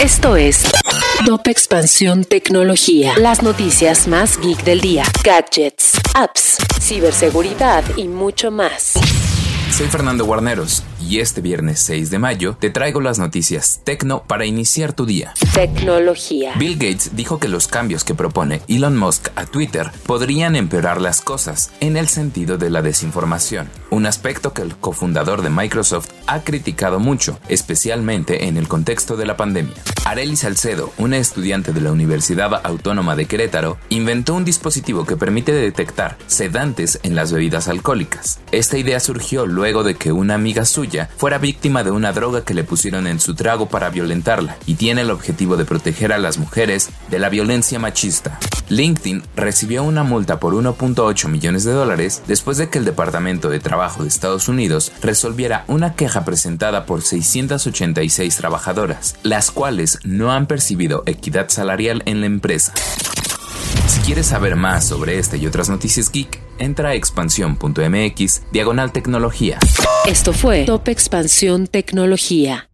Esto es Top Expansión Tecnología. Las noticias más geek del día. Gadgets, apps, ciberseguridad y mucho más. Soy Fernando Guarneros y este viernes 6 de mayo te traigo las noticias tecno para iniciar tu día. Tecnología. Bill Gates dijo que los cambios que propone Elon Musk a Twitter podrían empeorar las cosas en el sentido de la desinformación, un aspecto que el cofundador de Microsoft ha criticado mucho, especialmente en el contexto de la pandemia. Arely Salcedo, una estudiante de la Universidad Autónoma de Querétaro, inventó un dispositivo que permite detectar sedantes en las bebidas alcohólicas. Esta idea surgió luego de que una amiga suya fuera víctima de una droga que le pusieron en su trago para violentarla y tiene el objetivo de proteger a las mujeres de la violencia machista. LinkedIn recibió una multa por 1.8 millones de dólares después de que el Departamento de Trabajo de Estados Unidos resolviera una queja presentada por 686 trabajadoras, las cuales no han percibido equidad salarial en la empresa. Si quieres saber más sobre este y otras noticias geek, entra a expansión.mx diagonal tecnología. Esto fue Top Expansión Tecnología.